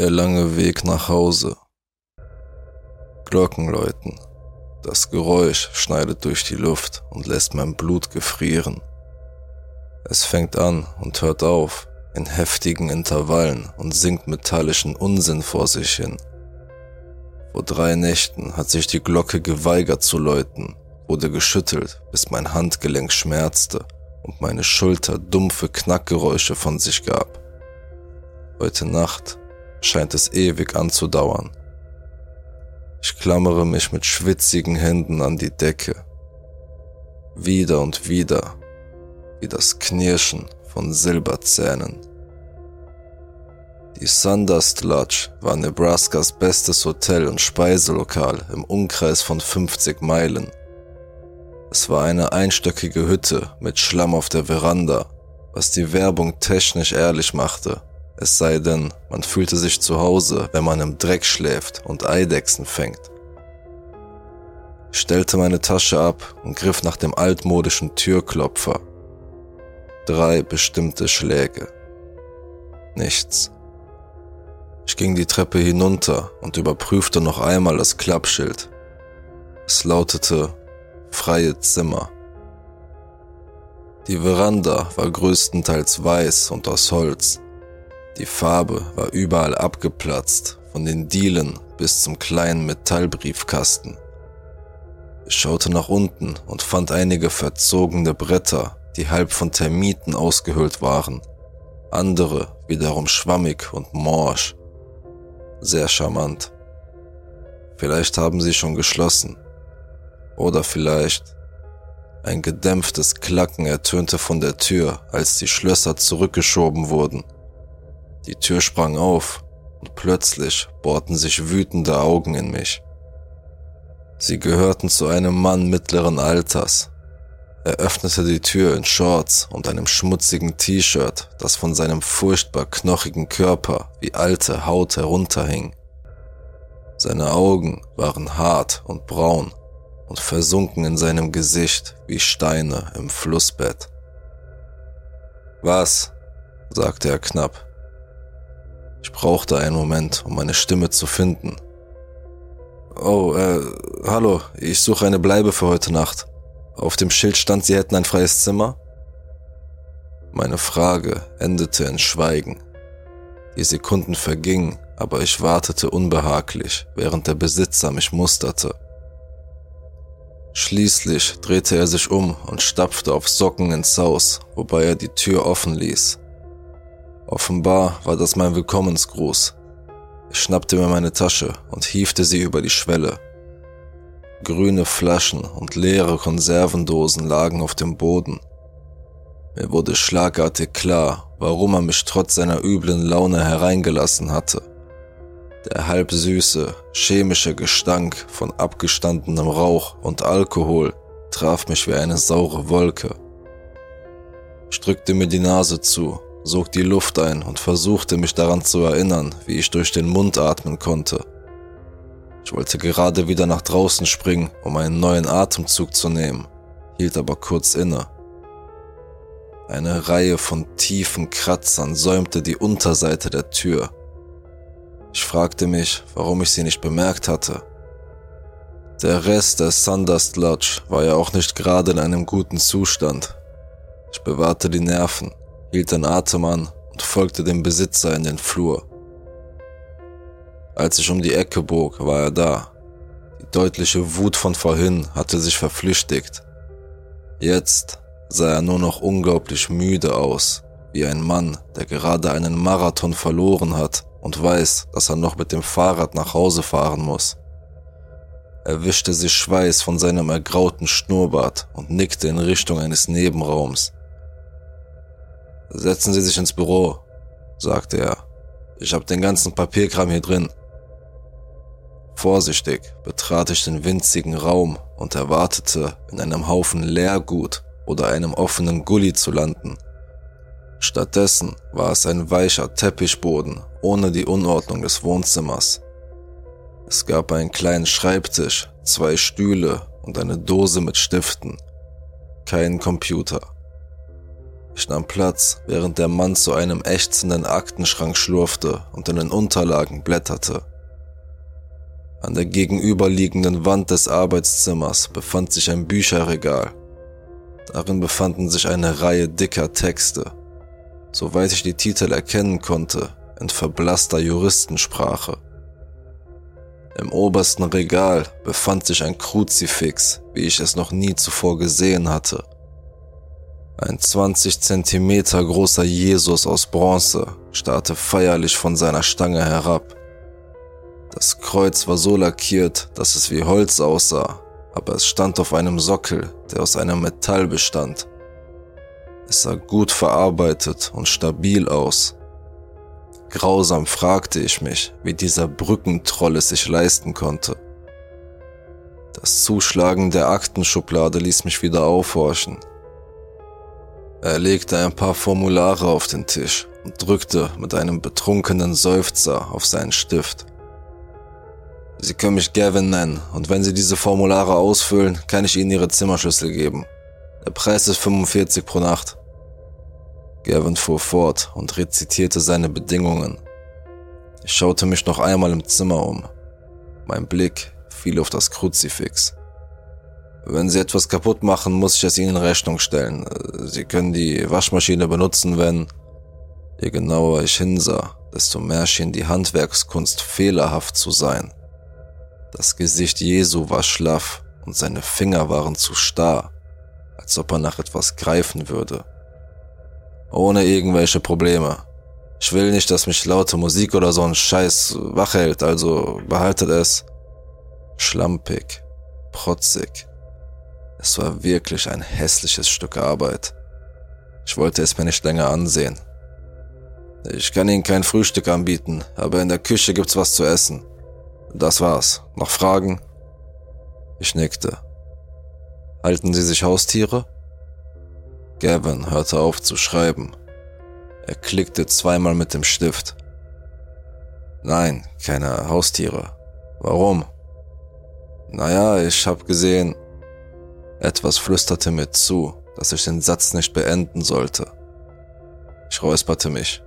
Der lange Weg nach Hause. Glocken läuten. Das Geräusch schneidet durch die Luft und lässt mein Blut gefrieren. Es fängt an und hört auf in heftigen Intervallen und singt metallischen Unsinn vor sich hin. Vor drei Nächten hat sich die Glocke geweigert zu läuten, wurde geschüttelt, bis mein Handgelenk schmerzte und meine Schulter dumpfe Knackgeräusche von sich gab. Heute Nacht scheint es ewig anzudauern. Ich klammere mich mit schwitzigen Händen an die Decke. Wieder und wieder, wie das Knirschen von Silberzähnen. Die Sundust Lodge war Nebraskas bestes Hotel und Speiselokal im Umkreis von 50 Meilen. Es war eine einstöckige Hütte mit Schlamm auf der Veranda, was die Werbung technisch ehrlich machte es sei denn, man fühlte sich zu Hause, wenn man im Dreck schläft und Eidechsen fängt. Ich stellte meine Tasche ab und griff nach dem altmodischen Türklopfer. Drei bestimmte Schläge. Nichts. Ich ging die Treppe hinunter und überprüfte noch einmal das Klappschild. Es lautete freie Zimmer. Die Veranda war größtenteils weiß und aus Holz. Die Farbe war überall abgeplatzt, von den Dielen bis zum kleinen Metallbriefkasten. Ich schaute nach unten und fand einige verzogene Bretter, die halb von Termiten ausgehöhlt waren, andere wiederum schwammig und morsch. Sehr charmant. Vielleicht haben sie schon geschlossen. Oder vielleicht ein gedämpftes Klacken ertönte von der Tür, als die Schlösser zurückgeschoben wurden. Die Tür sprang auf und plötzlich bohrten sich wütende Augen in mich. Sie gehörten zu einem Mann mittleren Alters. Er öffnete die Tür in Shorts und einem schmutzigen T-Shirt, das von seinem furchtbar knochigen Körper wie alte Haut herunterhing. Seine Augen waren hart und braun und versunken in seinem Gesicht wie Steine im Flussbett. Was? sagte er knapp. Ich brauchte einen Moment, um meine Stimme zu finden. Oh, äh, hallo, ich suche eine Bleibe für heute Nacht. Auf dem Schild stand, Sie hätten ein freies Zimmer? Meine Frage endete in Schweigen. Die Sekunden vergingen, aber ich wartete unbehaglich, während der Besitzer mich musterte. Schließlich drehte er sich um und stapfte auf Socken ins Haus, wobei er die Tür offen ließ. Offenbar war das mein Willkommensgruß. Ich schnappte mir meine Tasche und hiefte sie über die Schwelle. Grüne Flaschen und leere Konservendosen lagen auf dem Boden. Mir wurde schlagartig klar, warum er mich trotz seiner üblen Laune hereingelassen hatte. Der halb süße, chemische Gestank von abgestandenem Rauch und Alkohol traf mich wie eine saure Wolke. Ich drückte mir die Nase zu sog die Luft ein und versuchte mich daran zu erinnern, wie ich durch den Mund atmen konnte. Ich wollte gerade wieder nach draußen springen, um einen neuen Atemzug zu nehmen, hielt aber kurz inne. Eine Reihe von tiefen Kratzern säumte die Unterseite der Tür. Ich fragte mich, warum ich sie nicht bemerkt hatte. Der Rest der Sundust Lodge war ja auch nicht gerade in einem guten Zustand. Ich bewahrte die Nerven hielt den Atem an und folgte dem Besitzer in den Flur. Als ich um die Ecke bog, war er da. Die deutliche Wut von vorhin hatte sich verflüchtigt. Jetzt sah er nur noch unglaublich müde aus, wie ein Mann, der gerade einen Marathon verloren hat und weiß, dass er noch mit dem Fahrrad nach Hause fahren muss. Er wischte sich Schweiß von seinem ergrauten Schnurrbart und nickte in Richtung eines Nebenraums, Setzen Sie sich ins Büro, sagte er. Ich habe den ganzen Papierkram hier drin. Vorsichtig betrat ich den winzigen Raum und erwartete, in einem Haufen Leergut oder einem offenen Gully zu landen. Stattdessen war es ein weicher Teppichboden ohne die Unordnung des Wohnzimmers. Es gab einen kleinen Schreibtisch, zwei Stühle und eine Dose mit Stiften. Kein Computer. Ich nahm Platz, während der Mann zu einem ächzenden Aktenschrank schlurfte und in den Unterlagen blätterte. An der gegenüberliegenden Wand des Arbeitszimmers befand sich ein Bücherregal. Darin befanden sich eine Reihe dicker Texte. Soweit ich die Titel erkennen konnte, in verblasster Juristensprache. Im obersten Regal befand sich ein Kruzifix, wie ich es noch nie zuvor gesehen hatte. Ein 20 Zentimeter großer Jesus aus Bronze starrte feierlich von seiner Stange herab. Das Kreuz war so lackiert, dass es wie Holz aussah, aber es stand auf einem Sockel, der aus einem Metall bestand. Es sah gut verarbeitet und stabil aus. Grausam fragte ich mich, wie dieser Brückentroll es sich leisten konnte. Das Zuschlagen der Aktenschublade ließ mich wieder aufhorchen. Er legte ein paar Formulare auf den Tisch und drückte mit einem betrunkenen Seufzer auf seinen Stift. Sie können mich Gavin nennen und wenn Sie diese Formulare ausfüllen, kann ich Ihnen Ihre Zimmerschlüssel geben. Der Preis ist 45 pro Nacht. Gavin fuhr fort und rezitierte seine Bedingungen. Ich schaute mich noch einmal im Zimmer um. Mein Blick fiel auf das Kruzifix. Wenn Sie etwas kaputt machen, muss ich es Ihnen in Rechnung stellen. Sie können die Waschmaschine benutzen, wenn... Je genauer ich hinsah, desto mehr schien die Handwerkskunst fehlerhaft zu sein. Das Gesicht Jesu war schlaff und seine Finger waren zu starr, als ob er nach etwas greifen würde. Ohne irgendwelche Probleme. Ich will nicht, dass mich laute Musik oder so ein Scheiß wach hält, also behaltet es. Schlampig, protzig. Es war wirklich ein hässliches Stück Arbeit. Ich wollte es mir nicht länger ansehen. Ich kann Ihnen kein Frühstück anbieten, aber in der Küche gibt's was zu essen. Das war's. Noch Fragen? Ich nickte. Halten Sie sich Haustiere? Gavin hörte auf zu schreiben. Er klickte zweimal mit dem Stift. Nein, keine Haustiere. Warum? Naja, ich hab gesehen. Etwas flüsterte mir zu, dass ich den Satz nicht beenden sollte. Ich räusperte mich.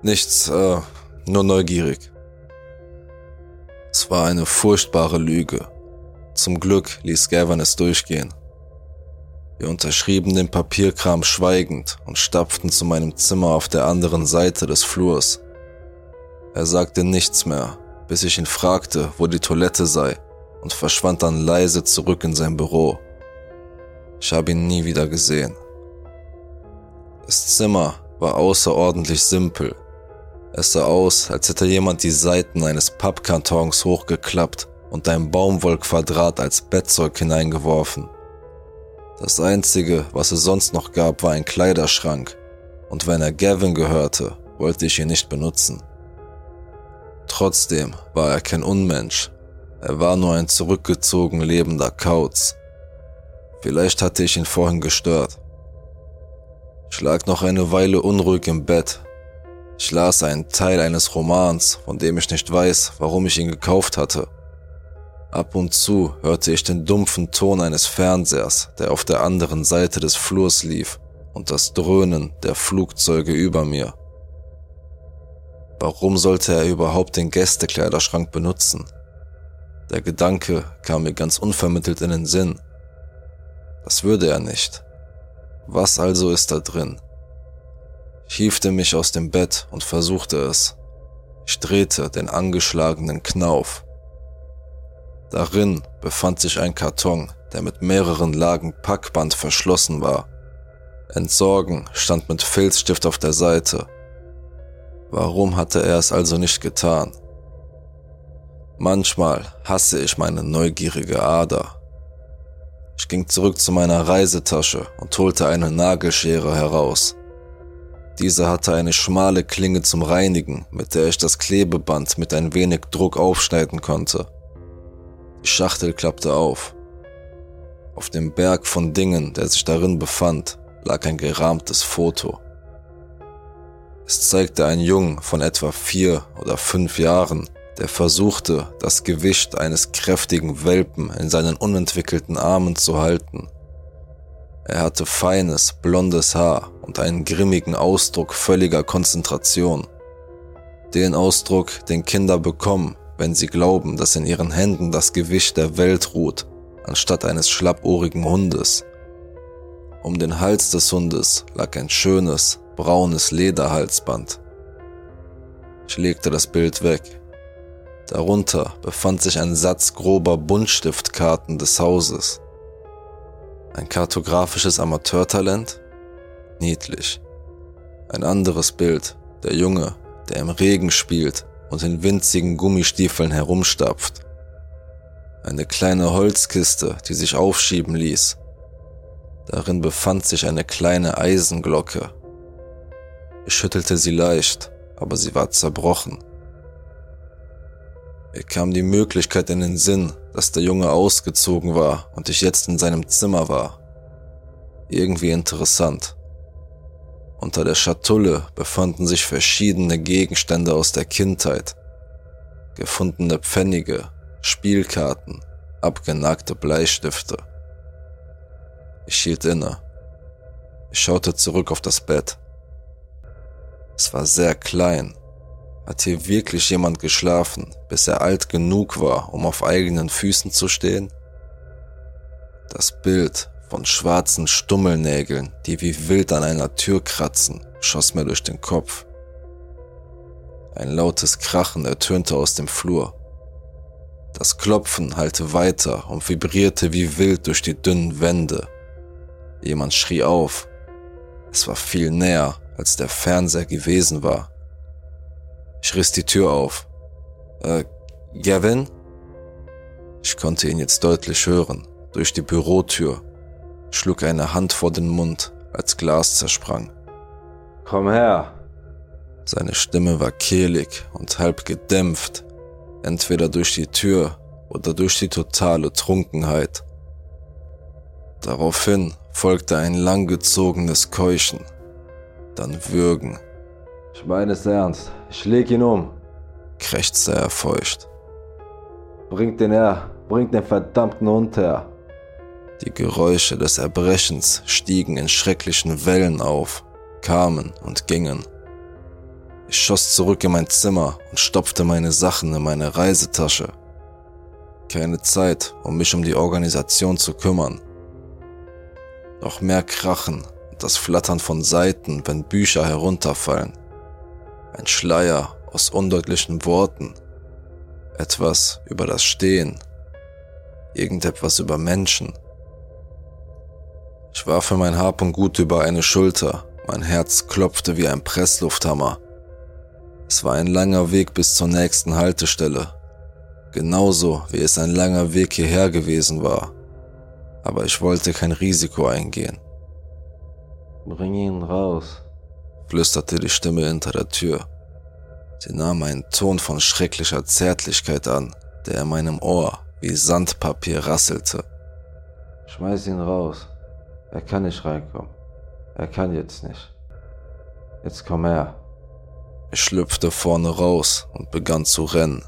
Nichts, äh, nur neugierig. Es war eine furchtbare Lüge. Zum Glück ließ Gavin es durchgehen. Wir unterschrieben den Papierkram schweigend und stapften zu meinem Zimmer auf der anderen Seite des Flurs. Er sagte nichts mehr, bis ich ihn fragte, wo die Toilette sei, und verschwand dann leise zurück in sein Büro. Ich habe ihn nie wieder gesehen. Das Zimmer war außerordentlich simpel es sah aus, als hätte jemand die Seiten eines Pappkartons hochgeklappt und ein Baumwollquadrat als Bettzeug hineingeworfen. Das einzige, was es sonst noch gab, war ein Kleiderschrank, und wenn er Gavin gehörte, wollte ich ihn nicht benutzen. Trotzdem war er kein Unmensch, er war nur ein zurückgezogen lebender Kauz. Vielleicht hatte ich ihn vorhin gestört. Ich lag noch eine Weile unruhig im Bett, ich las einen Teil eines Romans, von dem ich nicht weiß, warum ich ihn gekauft hatte. Ab und zu hörte ich den dumpfen Ton eines Fernsehers, der auf der anderen Seite des Flurs lief, und das Dröhnen der Flugzeuge über mir. Warum sollte er überhaupt den Gästekleiderschrank benutzen? Der Gedanke kam mir ganz unvermittelt in den Sinn. Das würde er nicht. Was also ist da drin? Ich hiefte mich aus dem Bett und versuchte es. Ich drehte den angeschlagenen Knauf. Darin befand sich ein Karton, der mit mehreren Lagen Packband verschlossen war. Entsorgen stand mit Filzstift auf der Seite. Warum hatte er es also nicht getan? Manchmal hasse ich meine neugierige Ader. Ich ging zurück zu meiner Reisetasche und holte eine Nagelschere heraus. Diese hatte eine schmale Klinge zum Reinigen, mit der ich das Klebeband mit ein wenig Druck aufschneiden konnte. Die Schachtel klappte auf. Auf dem Berg von Dingen, der sich darin befand, lag ein gerahmtes Foto. Es zeigte einen Jungen von etwa vier oder fünf Jahren, der versuchte, das Gewicht eines kräftigen Welpen in seinen unentwickelten Armen zu halten. Er hatte feines, blondes Haar und einen grimmigen Ausdruck völliger Konzentration. Den Ausdruck, den Kinder bekommen, wenn sie glauben, dass in ihren Händen das Gewicht der Welt ruht, anstatt eines schlappohrigen Hundes. Um den Hals des Hundes lag ein schönes, braunes Lederhalsband. Ich legte das Bild weg. Darunter befand sich ein Satz grober Buntstiftkarten des Hauses. Ein kartografisches Amateurtalent? Niedlich. Ein anderes Bild, der Junge, der im Regen spielt und in winzigen Gummistiefeln herumstapft. Eine kleine Holzkiste, die sich aufschieben ließ. Darin befand sich eine kleine Eisenglocke. Ich schüttelte sie leicht, aber sie war zerbrochen. Mir kam die Möglichkeit in den Sinn, dass der Junge ausgezogen war und ich jetzt in seinem Zimmer war. Irgendwie interessant. Unter der Schatulle befanden sich verschiedene Gegenstände aus der Kindheit. Gefundene Pfennige, Spielkarten, abgenagte Bleistifte. Ich hielt inne. Ich schaute zurück auf das Bett. Es war sehr klein hat hier wirklich jemand geschlafen, bis er alt genug war, um auf eigenen Füßen zu stehen? Das Bild von schwarzen Stummelnägeln, die wie wild an einer Tür kratzen, schoss mir durch den Kopf. Ein lautes Krachen ertönte aus dem Flur. Das Klopfen hallte weiter und vibrierte wie wild durch die dünnen Wände. Jemand schrie auf. Es war viel näher, als der Fernseher gewesen war. Ich riss die Tür auf. Äh, Gavin? Ich konnte ihn jetzt deutlich hören, durch die Bürotür, schlug eine Hand vor den Mund, als Glas zersprang. Komm her! Seine Stimme war kehlig und halb gedämpft, entweder durch die Tür oder durch die totale Trunkenheit. Daraufhin folgte ein langgezogenes Keuchen, dann Würgen ich meine es ernst. Ich leg ihn um. krächzte er feucht. Bringt den her. Bringt den verdammten Hund her. Die Geräusche des Erbrechens stiegen in schrecklichen Wellen auf, kamen und gingen. Ich schoss zurück in mein Zimmer und stopfte meine Sachen in meine Reisetasche. Keine Zeit, um mich um die Organisation zu kümmern. Noch mehr Krachen und das Flattern von Seiten, wenn Bücher herunterfallen. Ein Schleier aus undeutlichen Worten. Etwas über das Stehen. Irgendetwas über Menschen. Ich warf mein Hab Gut über eine Schulter. Mein Herz klopfte wie ein Presslufthammer. Es war ein langer Weg bis zur nächsten Haltestelle. Genauso wie es ein langer Weg hierher gewesen war. Aber ich wollte kein Risiko eingehen. Bring ihn raus, flüsterte die Stimme hinter der Tür. Sie nahm einen Ton von schrecklicher Zärtlichkeit an, der in meinem Ohr wie Sandpapier rasselte. Schmeiß ihn raus. Er kann nicht reinkommen. Er kann jetzt nicht. Jetzt komm her. Ich schlüpfte vorne raus und begann zu rennen.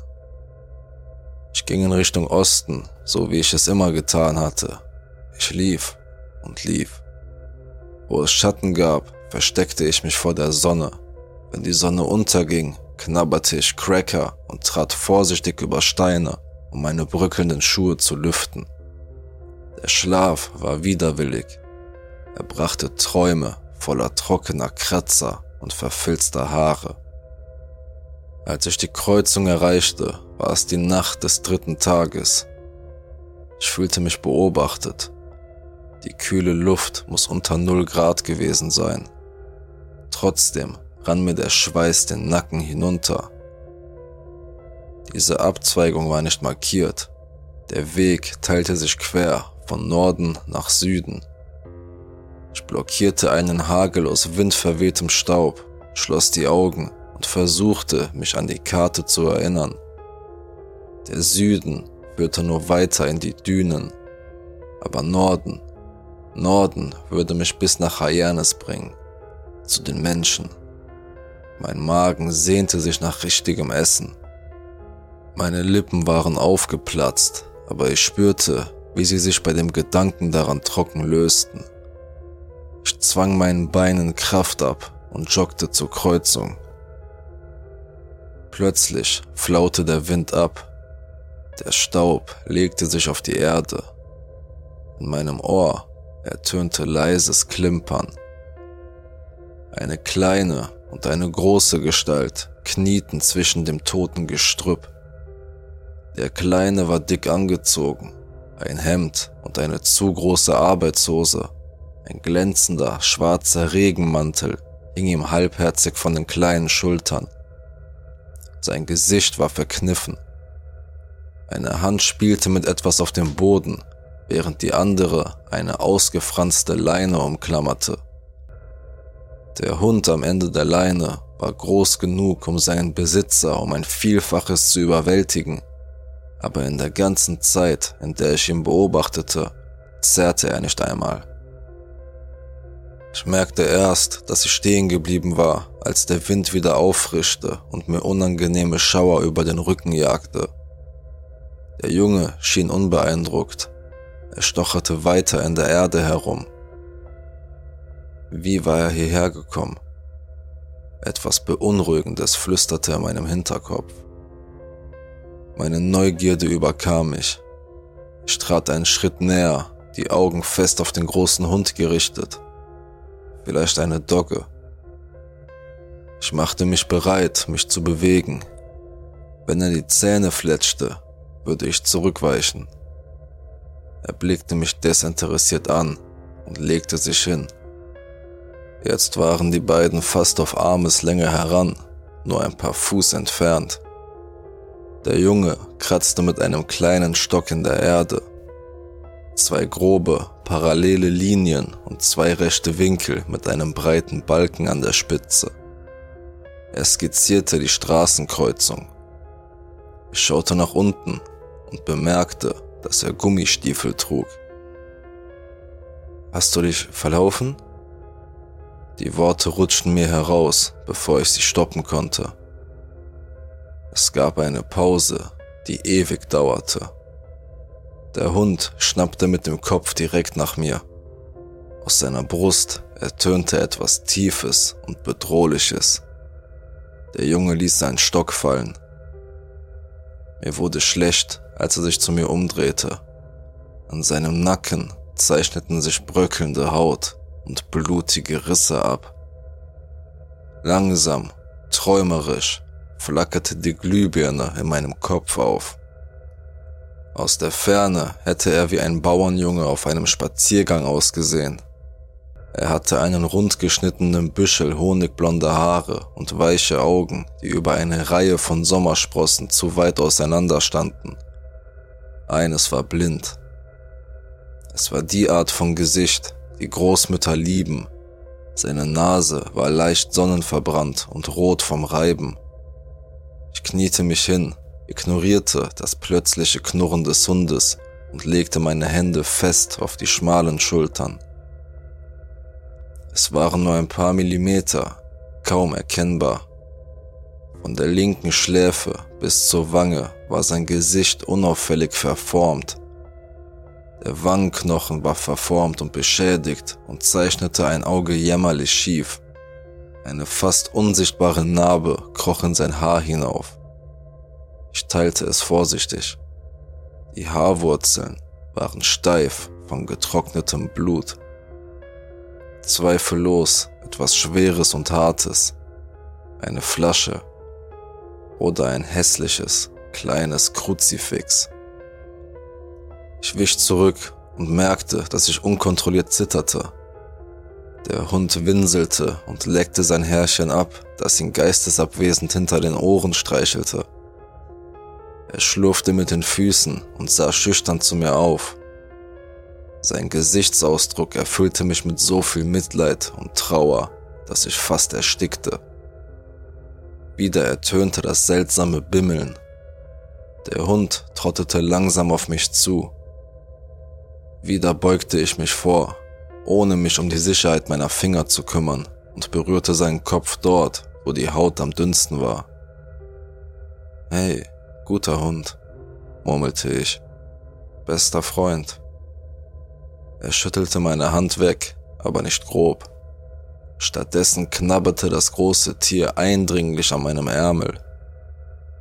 Ich ging in Richtung Osten, so wie ich es immer getan hatte. Ich lief und lief. Wo es Schatten gab, versteckte ich mich vor der Sonne. Wenn die Sonne unterging, knabberte ich Cracker und trat vorsichtig über Steine, um meine bröckelnden Schuhe zu lüften. Der Schlaf war widerwillig. Er brachte Träume voller trockener Kratzer und verfilzter Haare. Als ich die Kreuzung erreichte, war es die Nacht des dritten Tages. Ich fühlte mich beobachtet. Die kühle Luft muss unter null Grad gewesen sein. Trotzdem rann mir der Schweiß den Nacken hinunter. Diese Abzweigung war nicht markiert. Der Weg teilte sich quer von Norden nach Süden. Ich blockierte einen Hagel aus windverwehtem Staub, schloss die Augen und versuchte, mich an die Karte zu erinnern. Der Süden führte nur weiter in die Dünen, aber Norden, Norden würde mich bis nach Hyannis bringen, zu den Menschen. Mein Magen sehnte sich nach richtigem Essen. Meine Lippen waren aufgeplatzt, aber ich spürte, wie sie sich bei dem Gedanken daran trocken lösten. Ich zwang meinen Beinen Kraft ab und joggte zur Kreuzung. Plötzlich flaute der Wind ab. Der Staub legte sich auf die Erde. In meinem Ohr ertönte leises Klimpern. Eine kleine und eine große Gestalt knieten zwischen dem toten Gestrüpp. Der Kleine war dick angezogen, ein Hemd und eine zu große Arbeitshose, ein glänzender schwarzer Regenmantel hing ihm halbherzig von den kleinen Schultern. Sein Gesicht war verkniffen. Eine Hand spielte mit etwas auf dem Boden, während die andere eine ausgefranste Leine umklammerte. Der Hund am Ende der Leine war groß genug, um seinen Besitzer um ein Vielfaches zu überwältigen, aber in der ganzen Zeit, in der ich ihn beobachtete, zerrte er nicht einmal. Ich merkte erst, dass ich stehen geblieben war, als der Wind wieder auffrischte und mir unangenehme Schauer über den Rücken jagte. Der Junge schien unbeeindruckt. Er stocherte weiter in der Erde herum. Wie war er hierher gekommen? Etwas Beunruhigendes flüsterte in meinem Hinterkopf. Meine Neugierde überkam mich. Ich trat einen Schritt näher, die Augen fest auf den großen Hund gerichtet vielleicht eine Dogge. Ich machte mich bereit, mich zu bewegen. Wenn er die Zähne fletschte, würde ich zurückweichen. Er blickte mich desinteressiert an und legte sich hin. Jetzt waren die beiden fast auf Armeslänge heran, nur ein paar Fuß entfernt. Der Junge kratzte mit einem kleinen Stock in der Erde Zwei grobe, parallele Linien und zwei rechte Winkel mit einem breiten Balken an der Spitze. Er skizzierte die Straßenkreuzung. Ich schaute nach unten und bemerkte, dass er Gummistiefel trug. Hast du dich verlaufen? Die Worte rutschten mir heraus, bevor ich sie stoppen konnte. Es gab eine Pause, die ewig dauerte. Der Hund schnappte mit dem Kopf direkt nach mir. Aus seiner Brust ertönte etwas Tiefes und Bedrohliches. Der Junge ließ seinen Stock fallen. Mir wurde schlecht, als er sich zu mir umdrehte. An seinem Nacken zeichneten sich bröckelnde Haut und blutige Risse ab. Langsam, träumerisch, flackerte die Glühbirne in meinem Kopf auf. Aus der Ferne hätte er wie ein Bauernjunge auf einem Spaziergang ausgesehen. Er hatte einen rundgeschnittenen Büschel honigblonder Haare und weiche Augen, die über eine Reihe von Sommersprossen zu weit auseinander standen. Eines war blind. Es war die Art von Gesicht, die Großmütter lieben. Seine Nase war leicht sonnenverbrannt und rot vom Reiben. Ich kniete mich hin ignorierte das plötzliche Knurren des Hundes und legte meine Hände fest auf die schmalen Schultern. Es waren nur ein paar Millimeter, kaum erkennbar. Von der linken Schläfe bis zur Wange war sein Gesicht unauffällig verformt. Der Wangenknochen war verformt und beschädigt und zeichnete ein Auge jämmerlich schief. Eine fast unsichtbare Narbe kroch in sein Haar hinauf. Ich teilte es vorsichtig. Die Haarwurzeln waren steif von getrocknetem Blut. Zweifellos etwas Schweres und Hartes. Eine Flasche oder ein hässliches, kleines Kruzifix. Ich wich zurück und merkte, dass ich unkontrolliert zitterte. Der Hund winselte und leckte sein Härchen ab, das ihn geistesabwesend hinter den Ohren streichelte. Er schlurfte mit den Füßen und sah schüchtern zu mir auf. Sein Gesichtsausdruck erfüllte mich mit so viel Mitleid und Trauer, dass ich fast erstickte. Wieder ertönte das seltsame Bimmeln. Der Hund trottete langsam auf mich zu. Wieder beugte ich mich vor, ohne mich um die Sicherheit meiner Finger zu kümmern, und berührte seinen Kopf dort, wo die Haut am dünnsten war. Hey, Guter Hund, murmelte ich. Bester Freund. Er schüttelte meine Hand weg, aber nicht grob. Stattdessen knabberte das große Tier eindringlich an meinem Ärmel.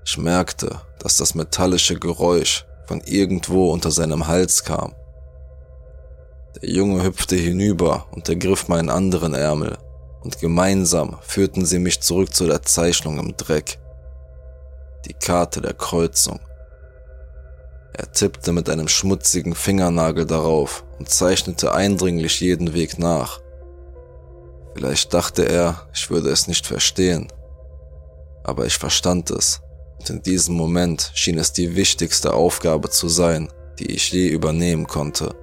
Ich merkte, dass das metallische Geräusch von irgendwo unter seinem Hals kam. Der Junge hüpfte hinüber und ergriff meinen anderen Ärmel, und gemeinsam führten sie mich zurück zu der Zeichnung im Dreck. Die Karte der Kreuzung. Er tippte mit einem schmutzigen Fingernagel darauf und zeichnete eindringlich jeden Weg nach. Vielleicht dachte er, ich würde es nicht verstehen. Aber ich verstand es. Und in diesem Moment schien es die wichtigste Aufgabe zu sein, die ich je übernehmen konnte.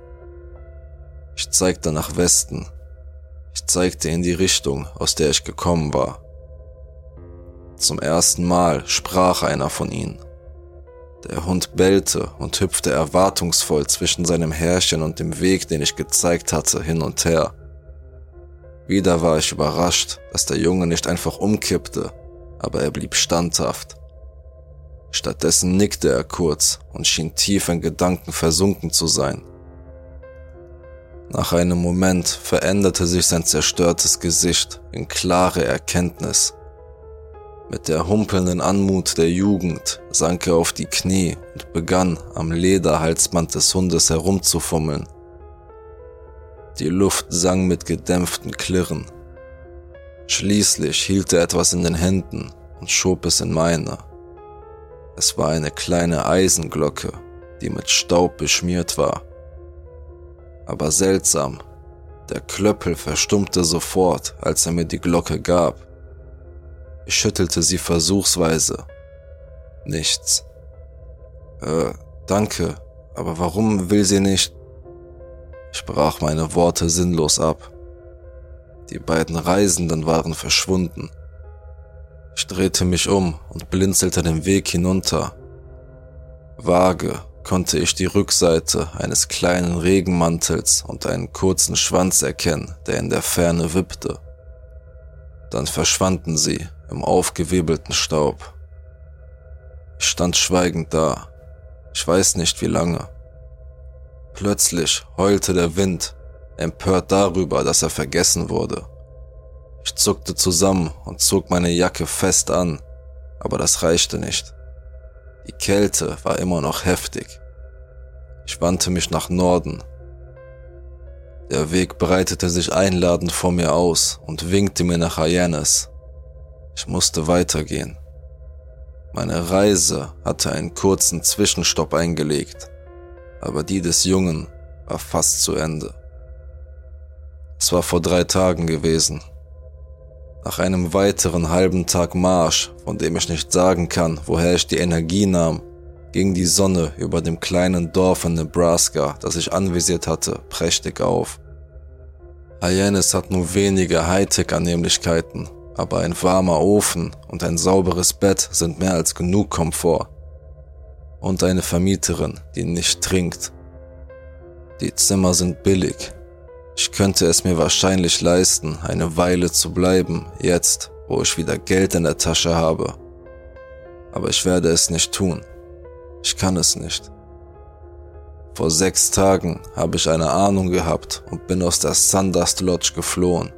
Ich zeigte nach Westen. Ich zeigte in die Richtung, aus der ich gekommen war. Zum ersten Mal sprach einer von ihnen. Der Hund bellte und hüpfte erwartungsvoll zwischen seinem Härchen und dem Weg, den ich gezeigt hatte, hin und her. Wieder war ich überrascht, dass der Junge nicht einfach umkippte, aber er blieb standhaft. Stattdessen nickte er kurz und schien tief in Gedanken versunken zu sein. Nach einem Moment veränderte sich sein zerstörtes Gesicht in klare Erkenntnis. Mit der humpelnden Anmut der Jugend sank er auf die Knie und begann am Lederhalsband des Hundes herumzufummeln. Die Luft sang mit gedämpften Klirren. Schließlich hielt er etwas in den Händen und schob es in meine. Es war eine kleine Eisenglocke, die mit Staub beschmiert war. Aber seltsam, der Klöppel verstummte sofort, als er mir die Glocke gab. Ich schüttelte sie versuchsweise. Nichts. Äh, danke, aber warum will sie nicht? Ich brach meine Worte sinnlos ab. Die beiden Reisenden waren verschwunden. Ich drehte mich um und blinzelte den Weg hinunter. Vage konnte ich die Rückseite eines kleinen Regenmantels und einen kurzen Schwanz erkennen, der in der Ferne wippte. Dann verschwanden sie im aufgewebelten Staub. Ich stand schweigend da. Ich weiß nicht wie lange. Plötzlich heulte der Wind, empört darüber, dass er vergessen wurde. Ich zuckte zusammen und zog meine Jacke fest an, aber das reichte nicht. Die Kälte war immer noch heftig. Ich wandte mich nach Norden. Der Weg breitete sich einladend vor mir aus und winkte mir nach Hyannis. Ich musste weitergehen. Meine Reise hatte einen kurzen Zwischenstopp eingelegt aber die des Jungen war fast zu Ende. Es war vor drei Tagen gewesen. Nach einem weiteren halben Tag Marsch, von dem ich nicht sagen kann, woher ich die Energie nahm, ging die Sonne über dem kleinen Dorf in Nebraska, das ich anvisiert hatte, prächtig auf. Hyannis hat nur wenige Hightech-Annehmlichkeiten, aber ein warmer Ofen und ein sauberes Bett sind mehr als genug Komfort und eine Vermieterin, die nicht trinkt. Die Zimmer sind billig. Ich könnte es mir wahrscheinlich leisten, eine Weile zu bleiben, jetzt, wo ich wieder Geld in der Tasche habe. Aber ich werde es nicht tun. Ich kann es nicht. Vor sechs Tagen habe ich eine Ahnung gehabt und bin aus der Sundust Lodge geflohen.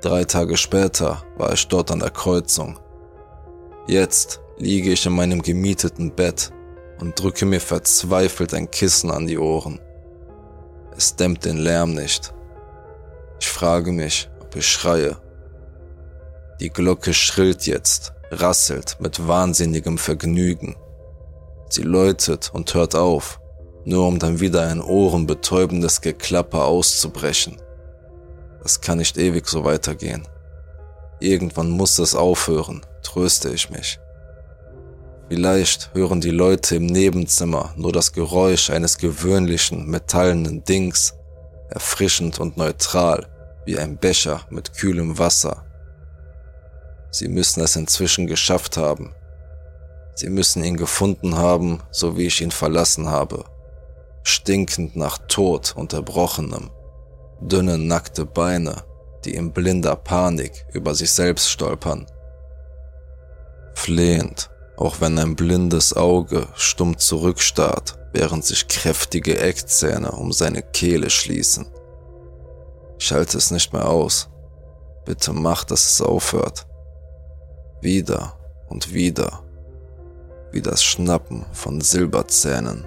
Drei Tage später war ich dort an der Kreuzung. Jetzt liege ich in meinem gemieteten Bett und drücke mir verzweifelt ein Kissen an die Ohren. Es dämmt den Lärm nicht. Ich frage mich, ob ich schreie. Die Glocke schrillt jetzt, rasselt mit wahnsinnigem Vergnügen. Sie läutet und hört auf, nur um dann wieder ein ohrenbetäubendes Geklapper auszubrechen. Das kann nicht ewig so weitergehen. Irgendwann muss es aufhören, tröste ich mich. Vielleicht hören die Leute im Nebenzimmer nur das Geräusch eines gewöhnlichen metallenen Dings, erfrischend und neutral, wie ein Becher mit kühlem Wasser. Sie müssen es inzwischen geschafft haben. Sie müssen ihn gefunden haben, so wie ich ihn verlassen habe. Stinkend nach Tod und Erbrochenem. Dünne, nackte Beine, die in blinder Panik über sich selbst stolpern. Flehend auch wenn ein blindes Auge stumm zurückstarrt, während sich kräftige Eckzähne um seine Kehle schließen. Schalte es nicht mehr aus. Bitte mach, dass es aufhört. Wieder und wieder, wie das Schnappen von Silberzähnen